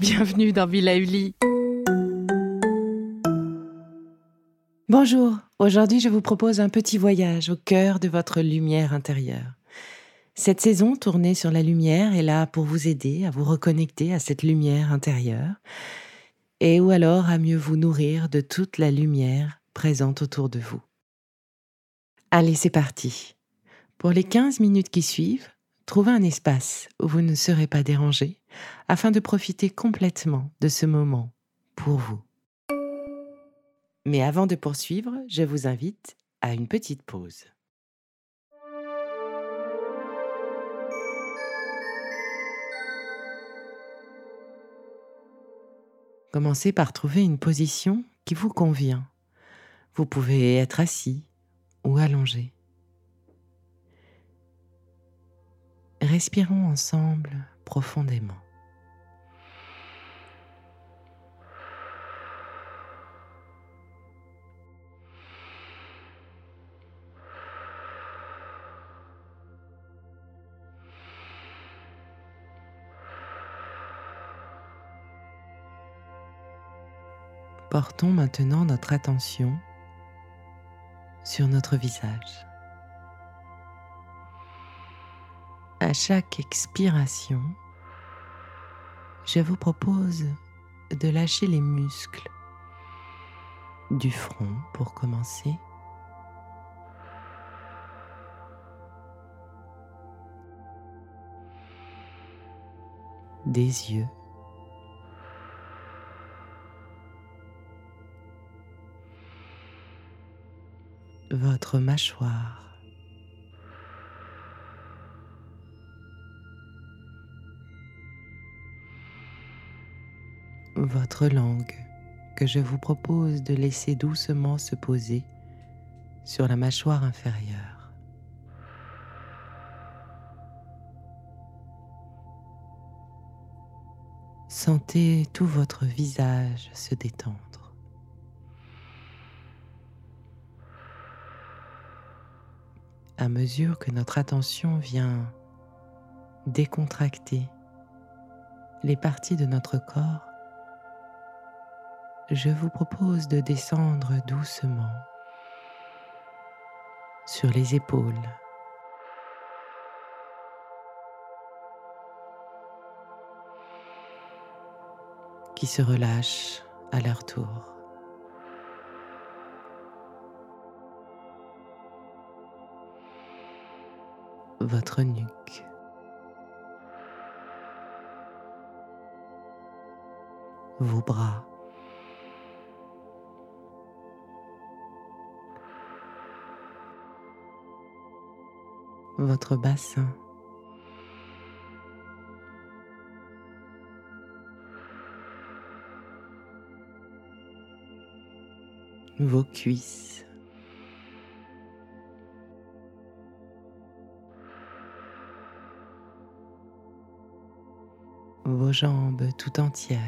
Bienvenue dans Villa Uli. Bonjour, aujourd'hui je vous propose un petit voyage au cœur de votre lumière intérieure. Cette saison tournée sur la lumière est là pour vous aider à vous reconnecter à cette lumière intérieure et ou alors à mieux vous nourrir de toute la lumière présente autour de vous. Allez, c'est parti. Pour les 15 minutes qui suivent, trouvez un espace où vous ne serez pas dérangé afin de profiter complètement de ce moment pour vous. Mais avant de poursuivre, je vous invite à une petite pause. Commencez par trouver une position qui vous convient. Vous pouvez être assis ou allongé. Respirons ensemble profondément. Portons maintenant notre attention sur notre visage. À chaque expiration, je vous propose de lâcher les muscles du front pour commencer. Des yeux. Votre mâchoire. Votre langue que je vous propose de laisser doucement se poser sur la mâchoire inférieure. Sentez tout votre visage se détendre. À mesure que notre attention vient décontracter les parties de notre corps, je vous propose de descendre doucement sur les épaules. qui se relâchent à leur tour. Votre nuque. Vos bras. Votre bassin. Vos cuisses. Vos jambes tout entières.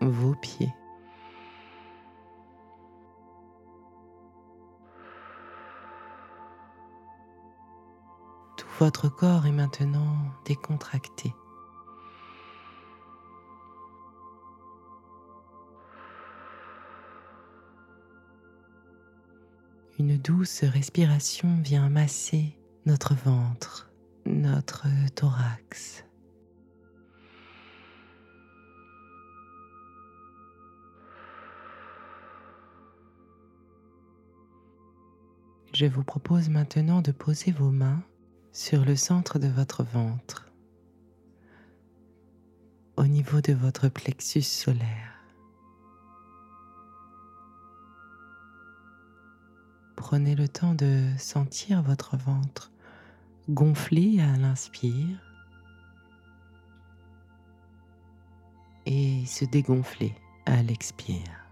Vos pieds. Tout votre corps est maintenant décontracté. Une douce respiration vient masser notre ventre, notre thorax. Je vous propose maintenant de poser vos mains sur le centre de votre ventre, au niveau de votre plexus solaire. Prenez le temps de sentir votre ventre gonfler à l'inspire et se dégonfler à l'expire.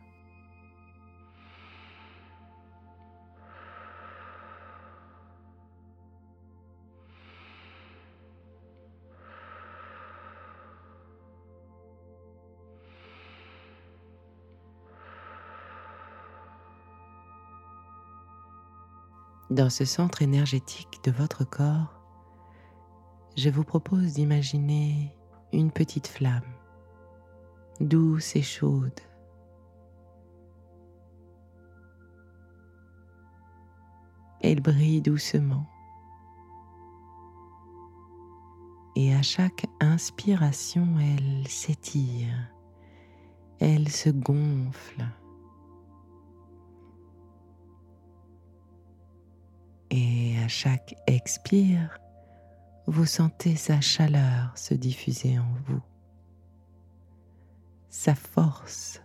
Dans ce centre énergétique de votre corps, je vous propose d'imaginer une petite flamme, douce et chaude. Elle brille doucement. Et à chaque inspiration, elle s'étire, elle se gonfle. Chaque expire, vous sentez sa chaleur se diffuser en vous, sa force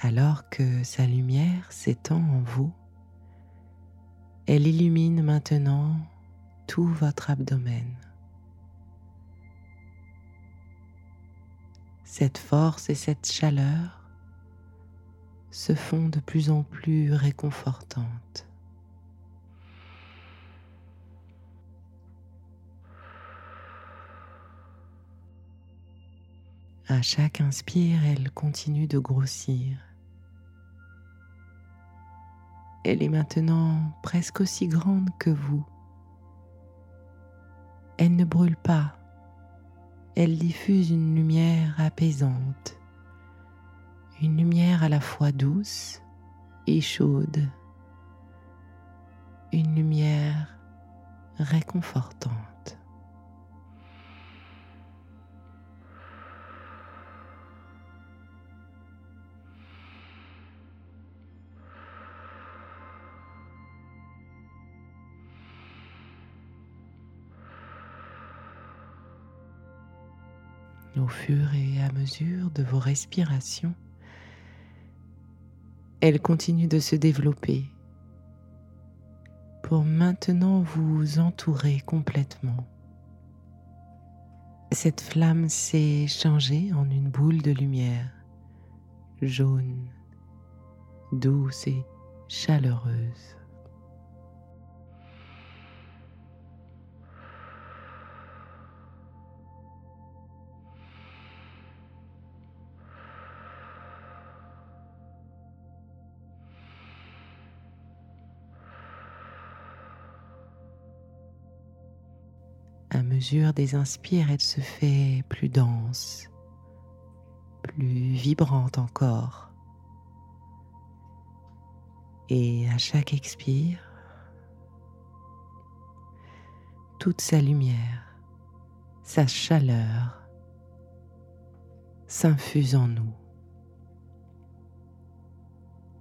alors que sa lumière s'étend en vous, elle illumine maintenant tout votre abdomen. Cette force et cette chaleur se font de plus en plus réconfortantes. À chaque inspire, elle continue de grossir. Elle est maintenant presque aussi grande que vous. Elle ne brûle pas. Elle diffuse une lumière apaisante, une lumière à la fois douce et chaude, une lumière réconfortante. Au fur et à mesure de vos respirations, elle continue de se développer pour maintenant vous entourer complètement. Cette flamme s'est changée en une boule de lumière jaune, douce et chaleureuse. À mesure des inspires, elle se fait plus dense, plus vibrante encore. Et à chaque expire, toute sa lumière, sa chaleur s'infuse en nous,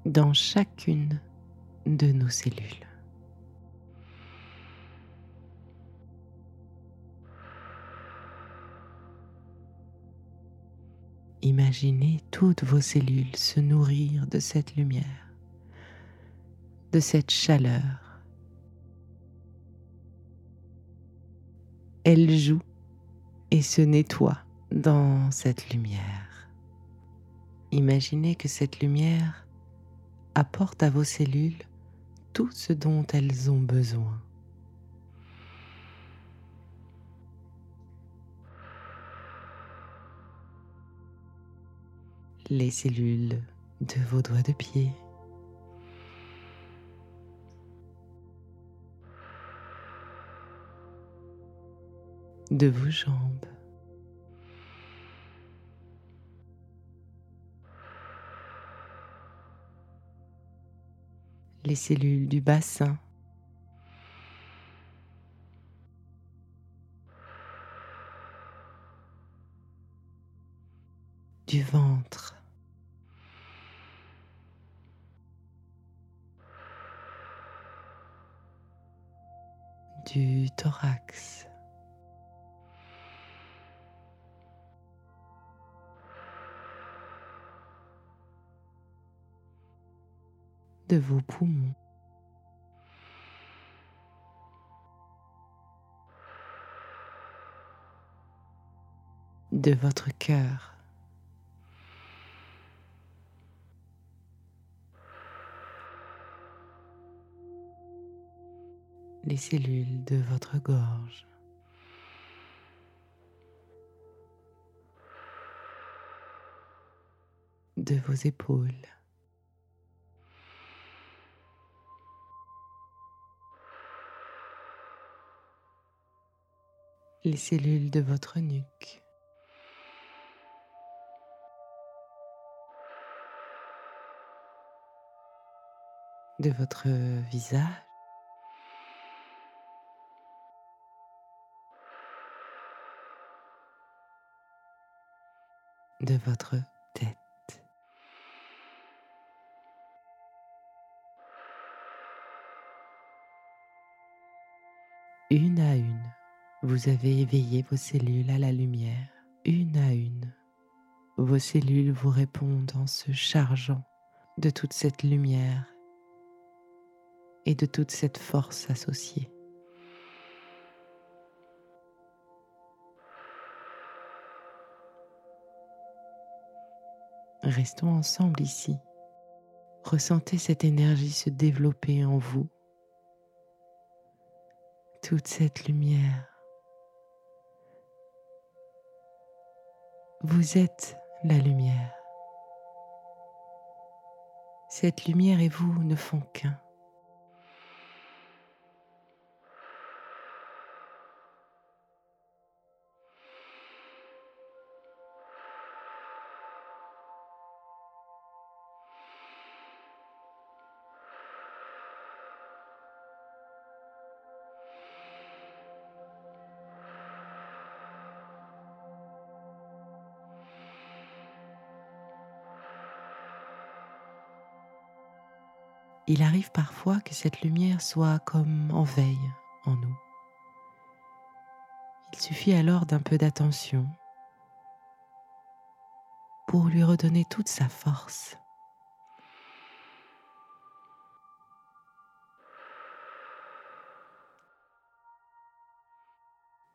dans chacune de nos cellules. Imaginez toutes vos cellules se nourrir de cette lumière, de cette chaleur. Elle joue et se nettoie dans cette lumière. Imaginez que cette lumière apporte à vos cellules tout ce dont elles ont besoin. Les cellules de vos doigts de pied. de vos jambes. Les cellules du bassin. du ventre. Du thorax. de vos poumons. de votre cœur. Les cellules de votre gorge. de vos épaules. les cellules de votre nuque. de votre visage. Votre tête. Une à une, vous avez éveillé vos cellules à la lumière, une à une. Vos cellules vous répondent en se chargeant de toute cette lumière et de toute cette force associée. Restons ensemble ici. Ressentez cette énergie se développer en vous. Toute cette lumière. Vous êtes la lumière. Cette lumière et vous ne font qu'un. Il arrive parfois que cette lumière soit comme en veille en nous. Il suffit alors d'un peu d'attention pour lui redonner toute sa force.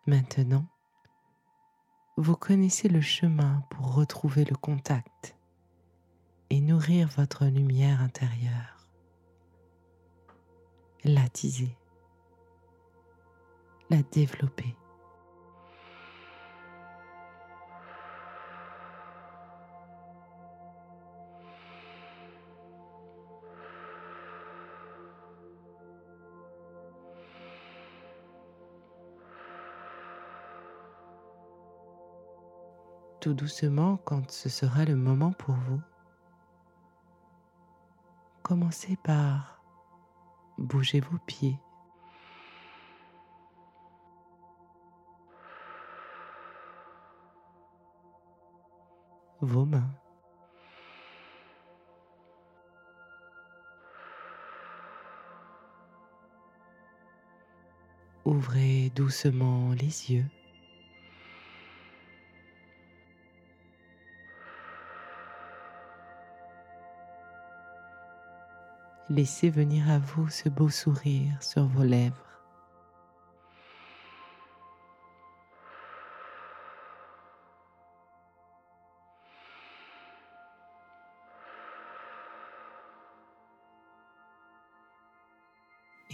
Maintenant, vous connaissez le chemin pour retrouver le contact et nourrir votre lumière intérieure l'attiser, la développer. Tout doucement, quand ce sera le moment pour vous, commencez par bougez vos pieds. Vos mains. Ouvrez doucement les yeux. Laissez venir à vous ce beau sourire sur vos lèvres.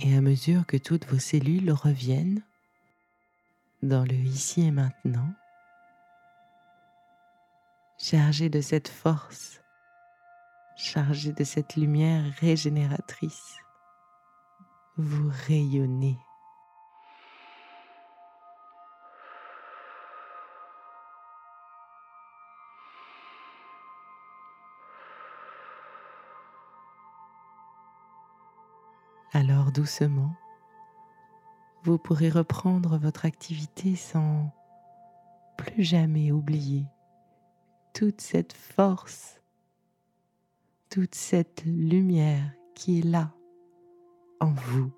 Et à mesure que toutes vos cellules reviennent dans le ici et maintenant, chargées de cette force chargé de cette lumière régénératrice. Vous rayonnez. Alors doucement, vous pourrez reprendre votre activité sans plus jamais oublier toute cette force, toute cette lumière qui est là en vous.